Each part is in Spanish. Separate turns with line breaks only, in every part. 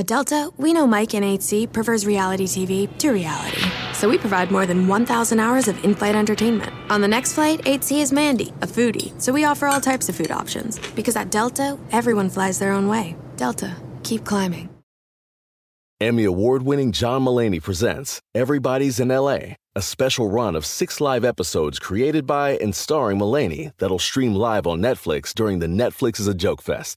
At Delta, we know Mike in 8C prefers reality TV to reality. So we provide more than 1,000 hours of in flight entertainment. On the next flight, 8C is Mandy, a foodie. So we offer all types of food options. Because at Delta, everyone flies their own way. Delta, keep climbing.
Emmy award winning John Mullaney presents Everybody's in LA, a special run of six live episodes created by and starring Mullaney that'll stream live on Netflix during the Netflix is a Joke Fest.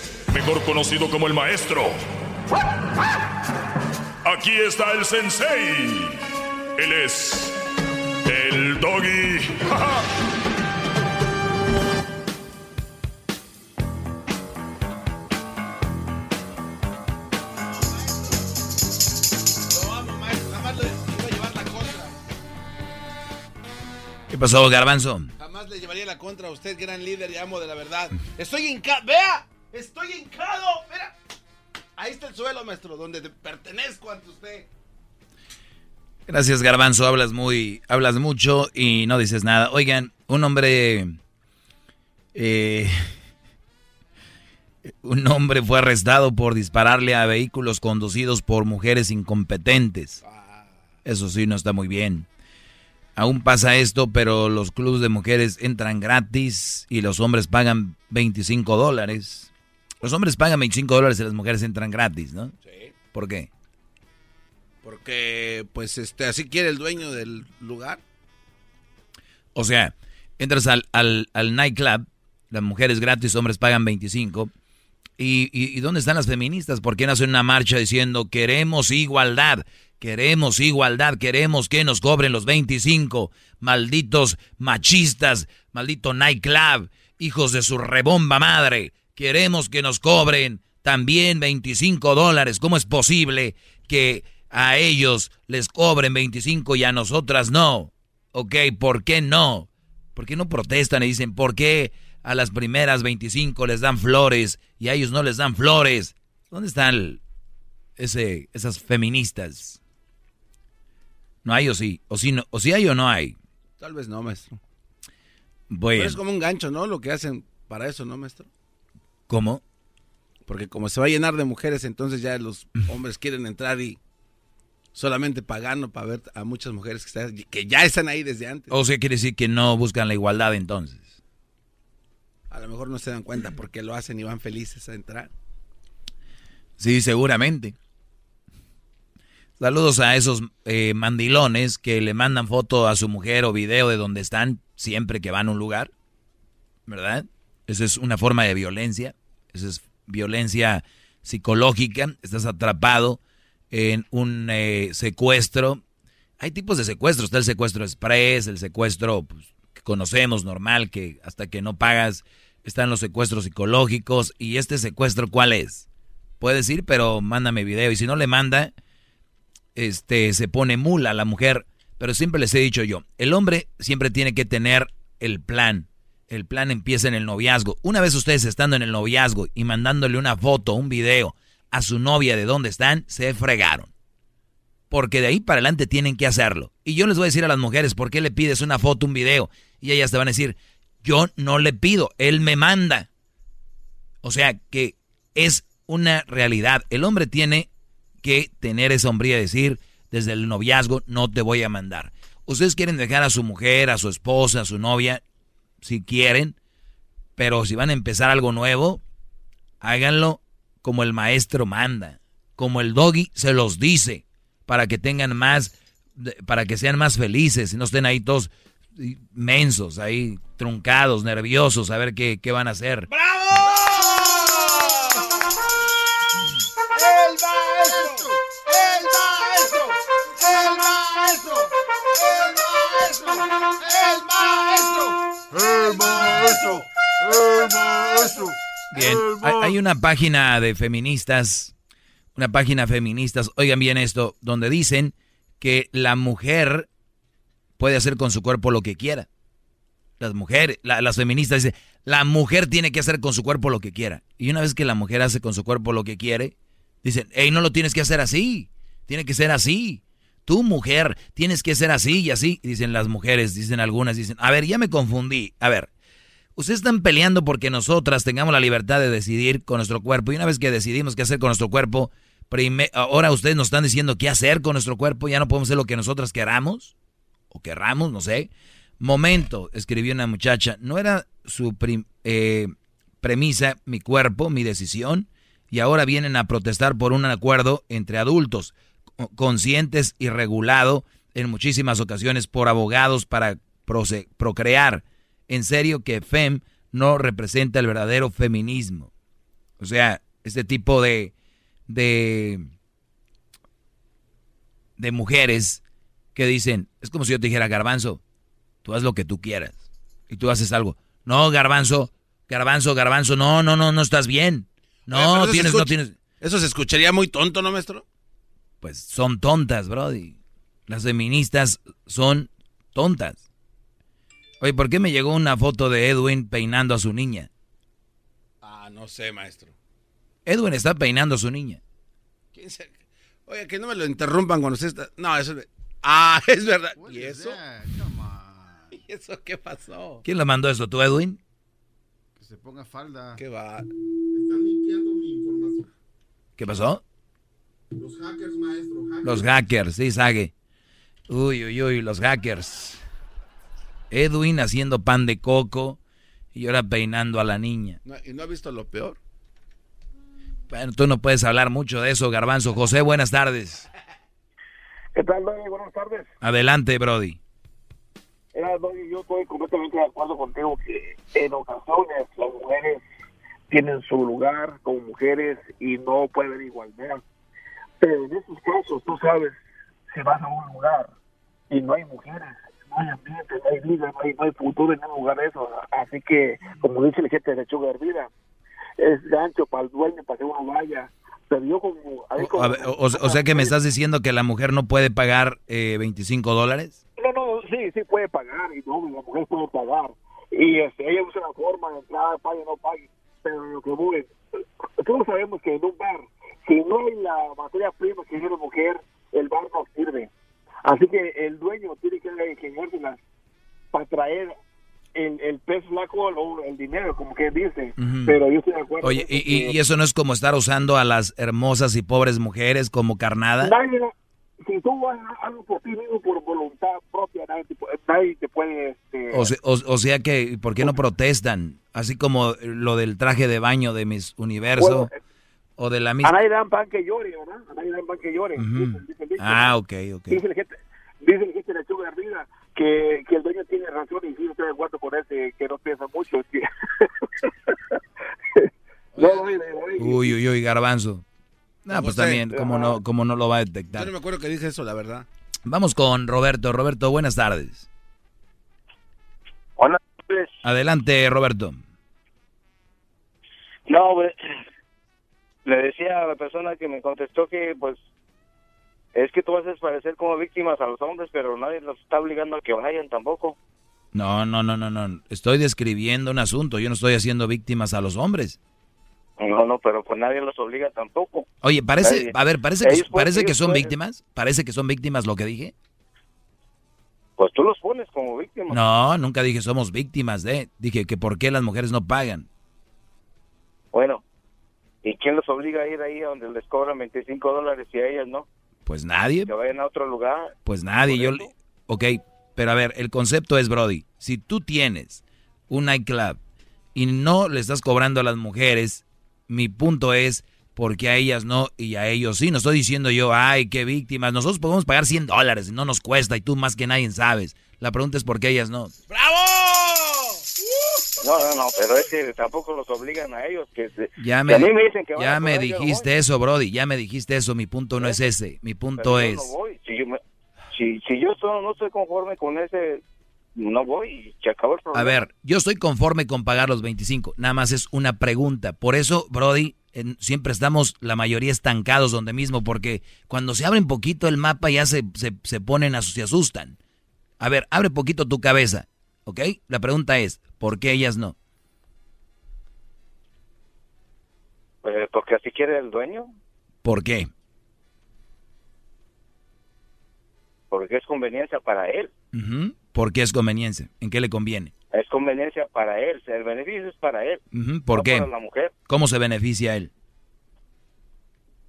mejor conocido como el maestro. Aquí está el sensei. Él es el doggy.
¿Qué pasó, Garbanzo?
Jamás le llevaría la contra a usted, gran líder y amo de la verdad. Estoy hincado, vea, estoy hincado, mira. Ahí está el suelo, maestro, donde pertenezco ante usted.
Gracias, Garbanzo. Hablas muy, hablas mucho y no dices nada. Oigan, un hombre, eh, un hombre fue arrestado por dispararle a vehículos conducidos por mujeres incompetentes. Eso sí, no está muy bien. Aún pasa esto, pero los clubes de mujeres entran gratis y los hombres pagan 25 dólares. Los hombres pagan 25 dólares y las mujeres entran gratis, ¿no?
Sí.
¿Por qué?
Porque, pues, este, así quiere el dueño del lugar.
O sea, entras al, al, al nightclub, las mujeres gratis, hombres pagan 25. ¿Y, y, y dónde están las feministas? ¿Por qué no hacen una marcha diciendo queremos igualdad? Queremos igualdad, queremos que nos cobren los 25. Malditos machistas, maldito nightclub, hijos de su rebomba madre. Queremos que nos cobren también 25 dólares. ¿Cómo es posible que a ellos les cobren 25 y a nosotras no? Ok, ¿por qué no? ¿Por qué no protestan y dicen, ¿por qué a las primeras 25 les dan flores y a ellos no les dan flores? ¿Dónde están ese, esas feministas? ¿No hay o sí? ¿O sí, no, o sí hay o no hay?
Tal vez no, maestro.
Bueno.
Pero es como un gancho, ¿no? Lo que hacen para eso, ¿no, maestro?
¿Cómo?
Porque como se va a llenar de mujeres, entonces ya los hombres quieren entrar y solamente pagando para ver a muchas mujeres que, están, que ya están ahí desde antes.
O sea, quiere decir que no buscan la igualdad entonces.
A lo mejor no se dan cuenta porque lo hacen y van felices a entrar.
Sí, seguramente. Saludos a esos eh, mandilones que le mandan foto a su mujer o video de donde están siempre que van a un lugar. ¿Verdad? Esa es una forma de violencia. Esa es violencia psicológica. Estás atrapado en un eh, secuestro. Hay tipos de secuestro. Está el secuestro express, el secuestro pues, que conocemos, normal, que hasta que no pagas están los secuestros psicológicos. ¿Y este secuestro cuál es? Puedes ir, pero mándame video. Y si no le manda, este, se pone mula la mujer. Pero siempre les he dicho yo, el hombre siempre tiene que tener el plan. El plan empieza en el noviazgo. Una vez ustedes estando en el noviazgo y mandándole una foto, un video a su novia de dónde están, se fregaron. Porque de ahí para adelante tienen que hacerlo. Y yo les voy a decir a las mujeres, ¿por qué le pides una foto, un video? Y ellas te van a decir, yo no le pido, él me manda. O sea que es una realidad. El hombre tiene que tener esa hombría de decir desde el noviazgo, no te voy a mandar. Ustedes quieren dejar a su mujer, a su esposa, a su novia, si quieren, pero si van a empezar algo nuevo, háganlo como el maestro manda, como el doggy se los dice, para que tengan más, para que sean más felices y no estén ahí todos mensos, ahí truncados, nerviosos, a ver qué, qué van a hacer.
¡Bravo!
Bien, hay, una página de feministas, una página feminista, oigan bien esto, donde dicen que la mujer puede hacer con su cuerpo lo que quiera. Las mujeres, las feministas dicen, la mujer tiene que hacer con su cuerpo lo que quiera. Y una vez que la mujer hace con su cuerpo lo que quiere, dicen, hey, no lo tienes que hacer así, tiene que ser así. Tú, mujer, tienes que ser así y así. Dicen las mujeres, dicen algunas, dicen, a ver, ya me confundí. A ver, ustedes están peleando porque nosotras tengamos la libertad de decidir con nuestro cuerpo. Y una vez que decidimos qué hacer con nuestro cuerpo, ahora ustedes nos están diciendo qué hacer con nuestro cuerpo. Ya no podemos hacer lo que nosotras queramos o querramos, no sé. Momento, escribió una muchacha, no era su eh, premisa mi cuerpo, mi decisión, y ahora vienen a protestar por un acuerdo entre adultos, conscientes y regulado en muchísimas ocasiones por abogados para procrear. En serio que FEM no representa el verdadero feminismo. O sea, este tipo de, de, de mujeres que dicen, es como si yo te dijera, garbanzo, tú haz lo que tú quieras. Y tú haces algo. No, garbanzo, garbanzo, garbanzo, no, no, no, no estás bien. No, tienes, no tienes.
Eso se escucharía muy tonto, ¿no, maestro?
Pues son tontas, Brody. Las feministas son tontas. Oye, ¿por qué me llegó una foto de Edwin peinando a su niña?
Ah, no sé, maestro.
Edwin está peinando a su niña.
Oye, que no me lo interrumpan cuando usted está... No, eso... Ah, es verdad. ¿Y eso? ¿Y eso qué pasó?
¿Quién le mandó eso? ¿Tú, Edwin?
Que se ponga falda.
¿Qué va?
Están limpiando mi información.
¿Qué pasó?
Los hackers, maestro.
Los hackers, sí, Sage. Uy, uy, uy, los hackers. Edwin haciendo pan de coco y ahora peinando a la niña.
¿Y no ha visto lo peor?
Bueno, tú no puedes hablar mucho de eso, Garbanzo. José, buenas tardes.
¿Qué tal, Doggy? Buenas tardes.
Adelante, Brody.
Era, Doggy, yo estoy completamente de acuerdo contigo que en ocasiones las mujeres tienen su lugar como mujeres y no pueden haber igualdad. Pero en estos casos, tú sabes, si vas a un lugar y no hay mujeres, no hay ambiente, no hay vida, no hay, no hay futuro en un lugar de eso. Así que, como dice el gente de lechuga hervida, es gancho para el dueño para que uno vaya
o, sea que me estás diciendo que la mujer no puede pagar eh, 25 dólares.
No, no, sí, sí puede pagar, y no, la mujer puede pagar. Y este, ella usa la forma de entrar, pague o no pague. Pero lo que voy, todos sabemos que en un bar, si no hay la materia prima que tiene la mujer, el bar no sirve. Así que el dueño tiene que ingeniárselas para traer el, el pez flaco o el dinero, como que dice. Pero yo estoy de acuerdo.
Oye, y, eso no es como estar usando a las hermosas y pobres mujeres como carnada?
Nadie, si tú haces algo por ti mismo, por voluntad propia, nadie te, nadie te puede... Este...
O, sea, o, sea que, ¿por qué no protestan? Así como lo del traje de baño de mis universo. O de la misma...
A nadie dan pan que llore, ¿verdad? A nadie dan pan que llore.
ah, ok, ok.
Dice la gente, dice la gente de la arriba que, que el dueño tiene razón y sí estoy de acuerdo con ese que no piensa mucho.
uy, uy, uy, garbanzo. No, pues también, como no, como no lo va a detectar.
Yo no me acuerdo que dije eso, la verdad.
Vamos con Roberto. Roberto, buenas tardes.
Buenas tardes.
Adelante, Roberto.
No, le decía a la persona que me contestó que, pues, es que tú haces parecer como víctimas a los hombres, pero nadie los está obligando a que vayan tampoco.
No, no, no, no, no. Estoy describiendo un asunto. Yo no estoy haciendo víctimas a los hombres.
No, no, pero pues nadie los obliga tampoco.
Oye, parece, a ver, parece que, parece que son víctimas. Parece que son víctimas lo que dije.
Pues tú los pones como víctimas.
No, nunca dije somos víctimas de. Dije que por qué las mujeres no pagan.
Bueno, ¿y quién los obliga a ir ahí donde les cobran 25 dólares y a ellas no?
Pues nadie.
Que vayan a otro lugar.
Pues nadie. Yo, ok, pero a ver, el concepto es, Brody, si tú tienes un nightclub y no le estás cobrando a las mujeres, mi punto es, porque a ellas no y a ellos sí? No estoy diciendo yo, ay, qué víctimas. Nosotros podemos pagar 100 dólares, no nos cuesta y tú más que nadie sabes. La pregunta es por qué ellas no.
¡Bravo!
No, no, no, pero es que tampoco los obligan a ellos. Que,
ya me, me dicen que ya me dijiste eso, Brody, ya me dijiste eso. Mi punto no es ese. Mi punto es.
no voy. Si yo, si, si yo no estoy conforme con ese, no voy y se acabó el problema.
A ver, yo estoy conforme con pagar los 25. Nada más es una pregunta. Por eso, Brody, siempre estamos, la mayoría estancados donde mismo, porque cuando se abre un poquito el mapa ya se, se, se ponen, se asustan. A ver, abre poquito tu cabeza, ¿ok? La pregunta es, ¿por qué ellas no?
Pues porque así quiere el dueño.
¿Por qué?
Porque es conveniencia para él.
¿Por qué es conveniencia? ¿En qué le conviene?
Es conveniencia para él, el beneficio es para él.
¿Por qué? ¿Cómo se beneficia él?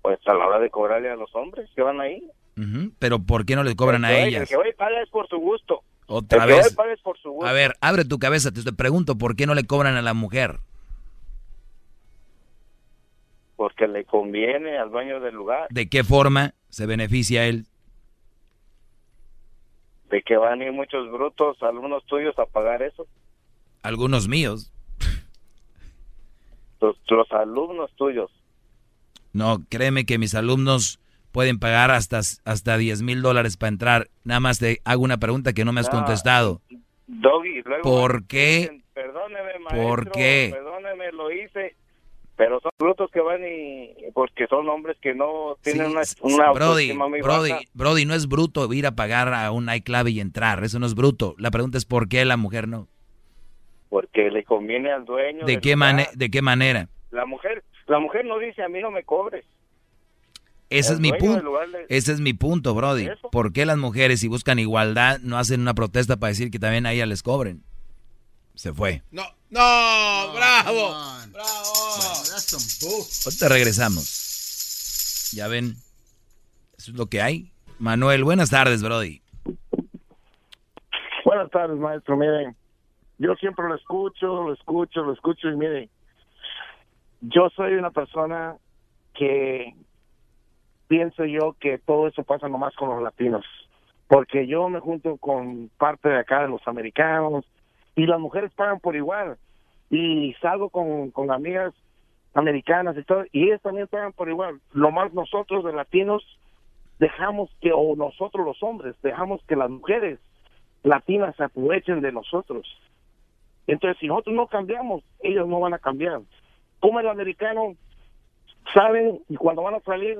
Pues a la hora de cobrarle a los hombres que van ahí.
Pero ¿por qué no le cobran a ellas?
El que hoy paga es por su gusto.
Otra vez.
Que por su.
A ver, abre tu cabeza, te pregunto, ¿por qué no le cobran a la mujer?
Porque le conviene al dueño del lugar.
¿De qué forma se beneficia él?
de que van a ir muchos brutos, algunos tuyos, a pagar eso.
Algunos míos.
Los, los alumnos tuyos.
No, créeme que mis alumnos pueden pagar hasta, hasta 10 mil dólares para entrar. Nada más te hago una pregunta que no me has contestado.
Doggy,
¿Por qué?
Perdóneme, maestro,
¿Por qué?
Perdóneme, lo hice pero son brutos que van y porque son hombres que no tienen una, una
Brody, Brody, Brody, no es bruto ir a pagar a un iClub y entrar, eso no es bruto. La pregunta es ¿por qué la mujer no?
Porque le conviene al dueño.
¿De qué manera? ¿De qué manera?
La mujer, la mujer no dice a mí no me cobres.
Ese es mi punto. Ese es mi punto, Brody. ¿Por qué las mujeres si buscan igualdad no hacen una protesta para decir que también a ellas les cobren? Se fue.
No, no, bravo. Bravo.
Ahorita regresamos. Ya ven, eso es lo que hay. Manuel, buenas tardes, Brody.
Buenas tardes, maestro. Miren, yo siempre lo escucho, lo escucho, lo escucho y miren, yo soy una persona que pienso yo que todo eso pasa nomás con los latinos, porque yo me junto con parte de acá de los americanos, y las mujeres pagan por igual y salgo con, con amigas americanas y todo y ellas también pagan por igual. Lo más nosotros de latinos dejamos que o nosotros los hombres dejamos que las mujeres latinas se aprovechen de nosotros. Entonces si nosotros no cambiamos ellos no van a cambiar. Como el americano saben y cuando van a salir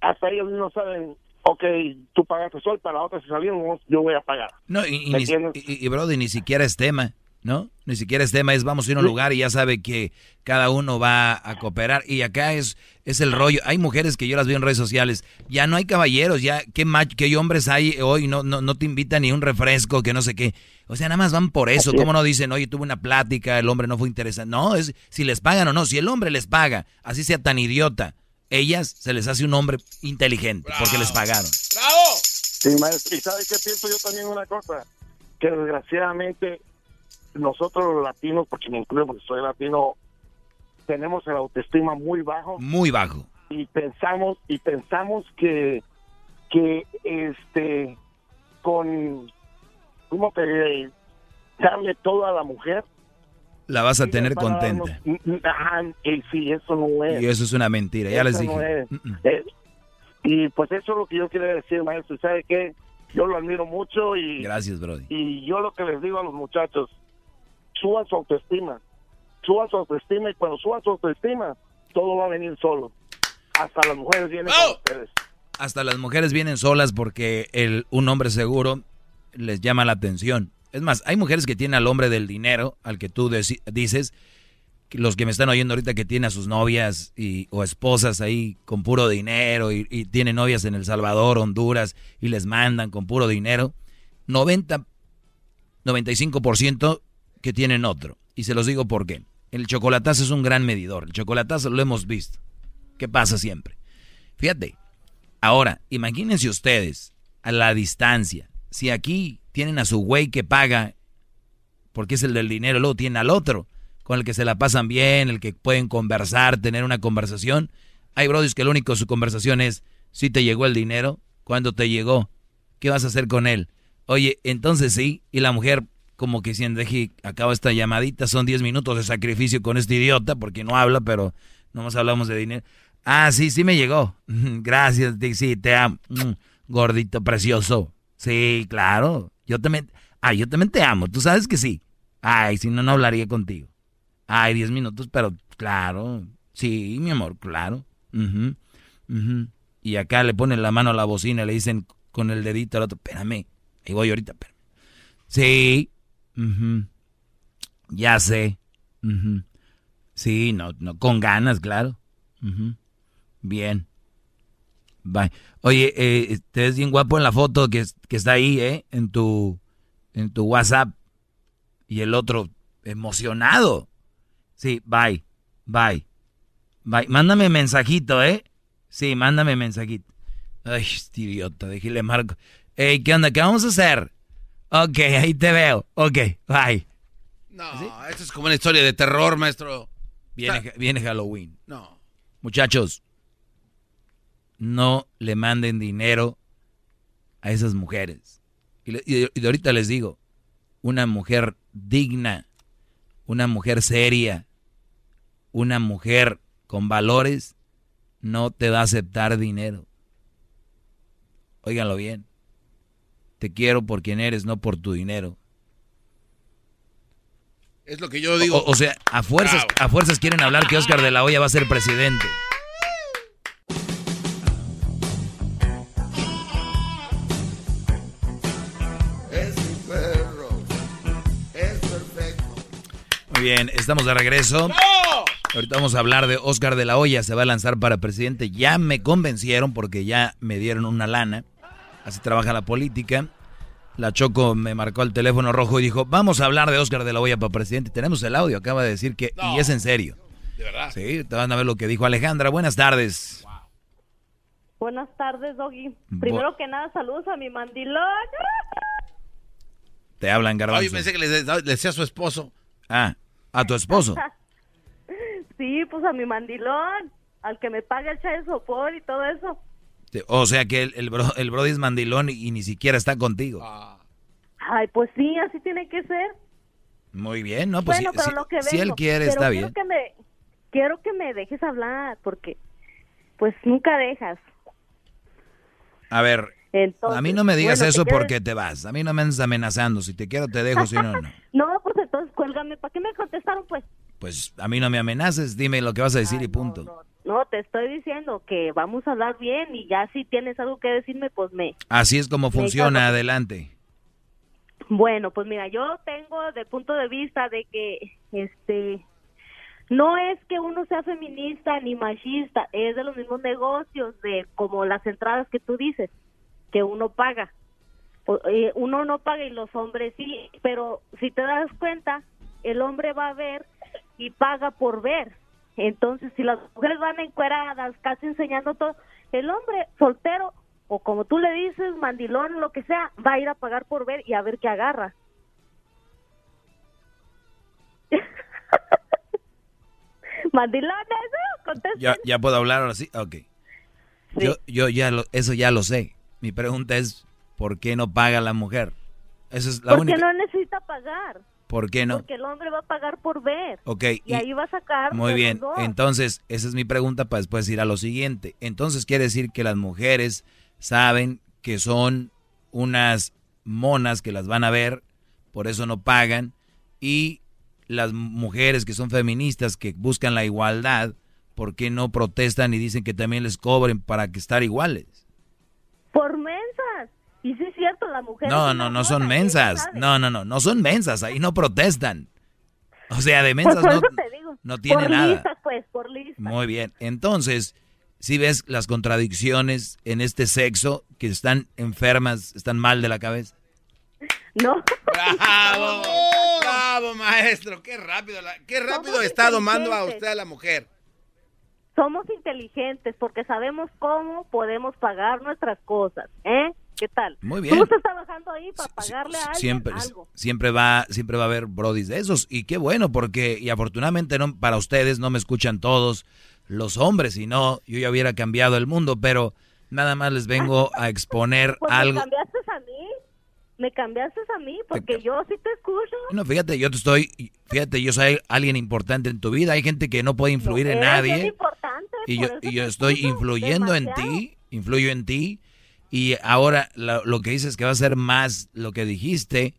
hasta ellos no saben ok, tú pagaste sol, para la otra si salimos, yo voy a pagar.
No, y, y, y, Brody, ni siquiera es tema, ¿no? Ni siquiera es tema, es vamos a ir a un lugar y ya sabe que cada uno va a cooperar. Y acá es, es el rollo. Hay mujeres que yo las veo en redes sociales, ya no hay caballeros, ya, ¿qué, qué hombres hay hoy? No, no, no te invitan ni un refresco, que no sé qué. O sea, nada más van por eso. ¿Cómo no dicen, oye, tuve una plática, el hombre no fue interesante? No, es si les pagan o no. Si el hombre les paga, así sea tan idiota, ellas se les hace un hombre inteligente porque les pagaron.
¡Bravo!
Sí, maestro. ¿Y sabe qué pienso yo también una cosa? Que desgraciadamente nosotros los latinos, porque me incluyo porque soy latino, tenemos el autoestima muy bajo.
Muy bajo.
Y pensamos, y pensamos que, que este, con, ¿cómo te darle todo a la mujer
la vas a tener contenta.
sí, eso no es.
Y eso es una mentira, ya les dije.
Eh, y pues eso es lo que yo quiero decir, maestro. ¿Sabe qué? Yo lo admiro mucho y...
Gracias, Brody.
Y yo lo que les digo a los muchachos, suban su autoestima. Suban su autoestima y cuando suban su autoestima, todo va a venir solo. Hasta las mujeres vienen con ustedes.
Hasta las mujeres vienen solas porque el, un hombre seguro les llama la atención. Es más, hay mujeres que tienen al hombre del dinero, al que tú dices, los que me están oyendo ahorita que tienen a sus novias y, o esposas ahí con puro dinero y, tienen novias en El Salvador, Honduras y les mandan con puro dinero, 90, 95% que tienen otro. Y se los digo por qué. El chocolatazo es un gran medidor. El chocolatazo lo hemos visto. ¿Qué pasa siempre? Fíjate. Ahora, imagínense ustedes a la distancia. Si aquí tienen a su güey que paga, porque es el del dinero, luego tienen al otro, con el que se la pasan bien, el que pueden conversar, tener una conversación. Hay brodis que lo único su conversación es, si te llegó el dinero, ¿cuándo te llegó? ¿Qué vas a hacer con él? Oye, entonces sí, y la mujer como que si deje, acaba esta llamadita, son 10 minutos de sacrificio con este idiota, porque no habla, pero nomás hablamos de dinero. Ah, sí, sí me llegó. Gracias, sí, te amo. Mm, gordito precioso. Sí, claro. Yo también, ay, yo también te amo, tú sabes que sí. Ay, si no, no hablaría contigo. Ay, diez minutos, pero claro, Sí, mi amor, claro. Ujú, ujú. Y acá le ponen la mano a la bocina le dicen con el dedito al otro, espérame, ahí voy ahorita, espérame. Sí, ujú. ya sé. Sí, no, no, con ganas, claro. Bien. Bye. Oye, eh, te ves bien guapo en la foto que, que está ahí, ¿eh? En tu, en tu WhatsApp. Y el otro, emocionado. Sí, bye, bye, bye. Mándame mensajito, ¿eh? Sí, mándame mensajito. Ay, este idiota, déjale marco. Ey, ¿qué onda? ¿Qué vamos a hacer? Ok, ahí te veo. Ok, bye.
No, esto es como una historia de terror, maestro.
Viene, viene Halloween.
No.
Muchachos, no le manden dinero a esas mujeres. Y, de- y de ahorita les digo, una mujer digna, una mujer seria, una mujer con valores, no te va a aceptar dinero. Óiganlo bien. Te quiero por quien eres, no por tu dinero.
Es lo que yo digo.
O, o sea, a fuerzas, a fuerzas quieren hablar que Oscar de la Hoya va a ser presidente. Muy bien, estamos de regreso. Ahorita vamos a hablar de Oscar de la Hoya, se va a lanzar para presidente. Ya me convencieron porque ya me dieron una lana. Así trabaja la política. La Choco me marcó el teléfono rojo y dijo, vamos a hablar de Oscar de la Hoya para presidente. Tenemos el audio, acaba de decir que... Y es en serio.
De verdad.
Sí, te van a ver lo que dijo Alejandra. Buenas tardes.
Buenas tardes, Doggy.
Bu-
Primero que nada, saludos a mi mandilón.
Te hablan, Garbanzo.
Oye, pensé que le, le decía a su esposo.
Ah, a tu esposo.
Sí, pues a mi mandilón, al que me paga el chai de sopor y todo eso.
O sea que el, el, bro, el Brody es mandilón y, y ni siquiera está contigo.
Ay, pues sí, así tiene que ser.
Muy bien, ¿no? Pues
bueno,
si,
pero
si-
lo que
si él
vengo,
quiere,
pero
está
quiero
bien.
Que me, quiero que me dejes hablar, porque pues nunca dejas.
A ver,
Entonces,
a mí no me digas
bueno,
eso porque te vas. A mí no me andes amenazando. Si te quiero, te dejo. Si no, no.
No, pues entonces cuélgame. ¿Para qué me contestaron, pues?
Pues a mí no me amenaces. Dime lo que vas a decir y punto.
No, te estoy diciendo que vamos a hablar bien y ya si tienes algo que decirme, pues me...
Así es como funciona. Adelante.
Bueno, pues mira, yo tengo de punto de vista de que, este, no es que uno sea feminista ni machista, es de los mismos negocios, de como las entradas que tú dices, que uno paga. Eh, Uno no paga y los hombres sí, pero si te das cuenta, el hombre va a ver y paga por ver. Entonces, si las mujeres van encueradas, casi enseñando todo, el hombre soltero o como tú le dices, mandilón, lo que sea, va a ir a pagar por ver y a ver qué agarra.
Ya, ya puedo hablar ahora sí. Ok. Yo, yo ya lo, eso ya lo sé. Mi pregunta es, ¿por qué no paga la mujer? Esa es la
Porque
única.
no necesita pagar.
¿Por qué no?
Porque el hombre va a pagar por ver.
Ok.
Y, ahí va a sacar.
Muy bien, entonces esa es mi pregunta para después ir a lo siguiente. Entonces quiere decir que las mujeres saben que son unas monas que las van a ver, por eso no pagan, y las mujeres que son feministas que buscan la igualdad, ¿por qué no protestan y dicen que también les cobren para que estar iguales?
Y sí es cierto, la mujer.
No, no, no son mensas. No, no, no, no son mensas, ahí no protestan. O sea, de mensas no,
te digo,
no tiene
por
nada.
listas, pues, por listas.
Muy bien. Entonces, si ves las contradicciones en este sexo que están enfermas, están mal de la cabeza.
No.
¡Bravo! ¡Bravo, maestro! ¡Qué rápido! la- ¡Qué rápido
Somos
está domando a usted a la mujer!
Somos inteligentes porque sabemos cómo podemos pagar nuestras cosas, ¿eh? ¿Qué tal?
Muy bien.
Tú estás trabajando ahí para pagarle a alguien
Siempre,
algo.
siempre va, siempre va a haber brodis de esos. Y qué bueno, porque, y afortunadamente no, para ustedes no me escuchan todos los hombres, si no, yo ya hubiera cambiado el mundo, pero nada más les vengo a exponer
Pues
algo.
me cambiaste a mí. Me cambiaste a mí porque yo sí te escucho.
No, fíjate, yo te estoy, fíjate, yo soy alguien importante en tu vida. Hay gente que no puede influir en nadie.
importante,
Y yo, y yo estoy influyendo en ti, influyo en ti. Y ahora lo, lo que dices que va a ser más lo que dijiste,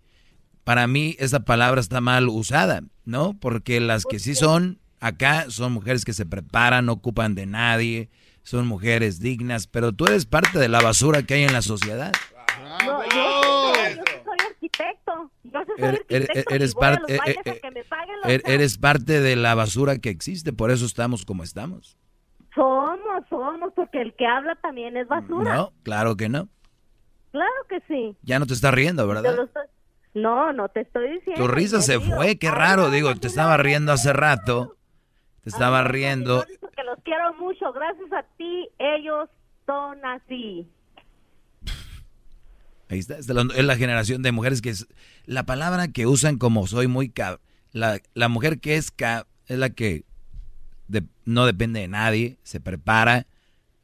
para mí esa palabra está mal usada, ¿no? Porque las que sí son, Acá son mujeres que se preparan, no ocupan de nadie, son mujeres dignas, pero tú eres parte de la basura que hay en la sociedad.
No, yo, yo soy arquitecto. Yo soy
Er- er-
arquitecto
eres parte- eh, eh,
a que me paguen los
Er- Eres parte de la basura que existe, por eso estamos como estamos.
Somos, somos, porque el que habla también es basura.
No, claro que no.
Claro que sí.
Ya no te estás riendo, ¿verdad?
estoy- No, no te estoy diciendo.
Tu risa se fue, qué raro, digo, te estaba riendo hace rato. Te estaba
Ay,
riendo.
Porque los quiero mucho. Gracias a ti, ellos son así.
Ahí está, es la, es la generación de mujeres que es la palabra que usan como soy muy cab la, la mujer que es cab es la que no depende de nadie, se prepara,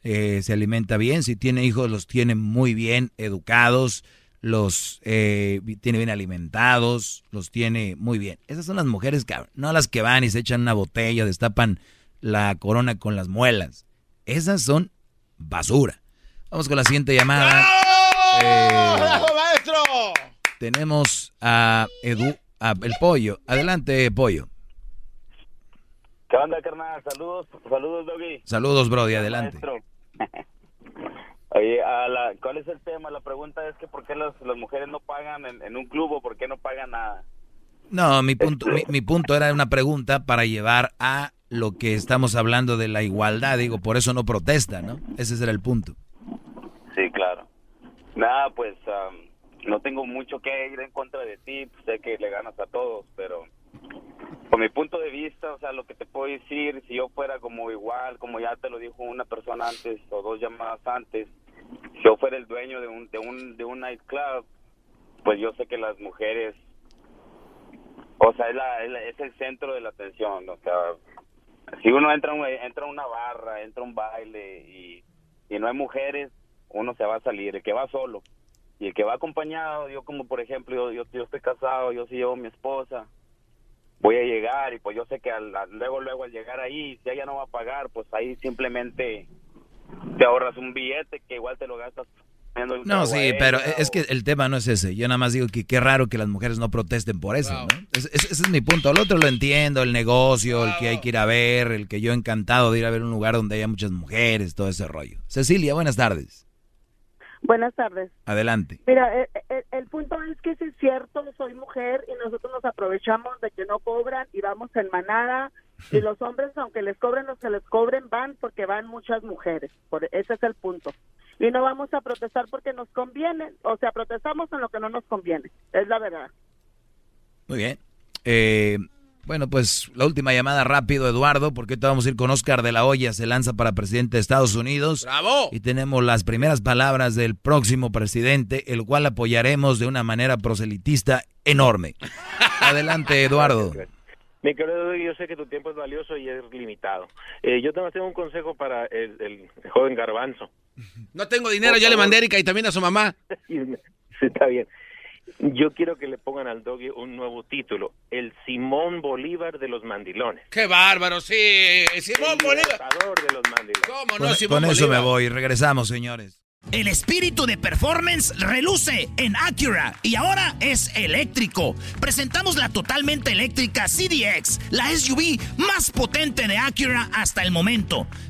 eh, se alimenta bien, si tiene hijos los tiene muy bien educados, los eh, tiene bien alimentados, los tiene muy bien. Esas son las mujeres cabrón, no las que van y se echan una botella, destapan la corona con las muelas. Esas son basura. Vamos con la siguiente llamada. Eh,
¡Bravo, maestro!
tenemos a Edu, a el pollo. Adelante, pollo.
¿Qué onda, carnal? Saludos, saludos, Doggy.
Saludos, Brody, adelante.
Oye, a la, ¿cuál es el tema? La pregunta es que ¿por qué las, las mujeres no pagan en, en un club o por qué no pagan nada?
No, mi punto, mi, mi punto era una pregunta para llevar a lo que estamos hablando de la igualdad. Digo, por eso no protesta, ¿no? Ese era el punto.
Sí, claro. Nada, pues no tengo mucho que ir en contra de ti, pues, sé que le ganas a todos, pero con mi punto de vista, o sea, lo que te puedo decir, si yo fuera como igual, como ya te lo dijo una persona antes o dos llamadas antes, si yo fuera el dueño de un de un de un nightclub, pues yo sé que las mujeres o sea, es, la- es el centro de la atención, o sea, si uno entra entra una barra, entra a un baile y, y no hay mujeres, uno se va a salir, el que va solo. Y el que va acompañado, yo como por ejemplo, yo, yo, yo estoy casado, yo sí llevo mi esposa, voy a llegar y pues yo sé que al- al- luego, luego al llegar ahí, si ella no va a pagar, pues ahí simplemente te ahorras un billete que igual te lo gastas.
No, sí, pero es que el tema no es ese. Yo nada más digo que qué raro que las mujeres no protesten por eso, ¿no? Ese, es mi punto. El otro lo entiendo, el negocio, el que hay que ir a ver, el que yo encantado de ir a ver un lugar donde haya muchas mujeres, todo ese rollo. Cecilia, buenas tardes.
Buenas tardes.
Adelante.
Mira, el, el- el punto es que sí es cierto, soy mujer y nosotros nos aprovechamos de que no cobran y vamos en manada y los hombres, aunque les cobren o se les cobren, van porque van muchas mujeres. Por, ese es el punto. Y no vamos a protestar porque nos conviene, o sea, protestamos en lo que no nos conviene, es la verdad.
Muy bien. Eh, bueno, pues la última llamada rápido, Eduardo, porque ahorita vamos a ir con Oscar de la Hoya, se lanza para presidente de Estados Unidos.
¡Bravo!
Y tenemos las primeras palabras del próximo presidente, el cual apoyaremos de una manera proselitista enorme. Adelante, Eduardo.
Mi querido, yo sé que tu tiempo es valioso y es limitado. Eh, yo tengo tengo un consejo para el, el joven garbanzo.
No tengo dinero, ya le mandé a Erika y también a su mamá.
Sí, está bien. Yo quiero que le pongan al doggy un nuevo título, el Simón Bolívar de los mandilones.
¡Qué bárbaro! Sí, Simón
El
Bolívar.
de los mandilones.
¿Cómo
Con,
no, Simón
con eso me voy. Regresamos, señores.
El espíritu de performance reluce en Acura y ahora es eléctrico. Presentamos la totalmente eléctrica CDX, la SUV más potente de Acura hasta el momento.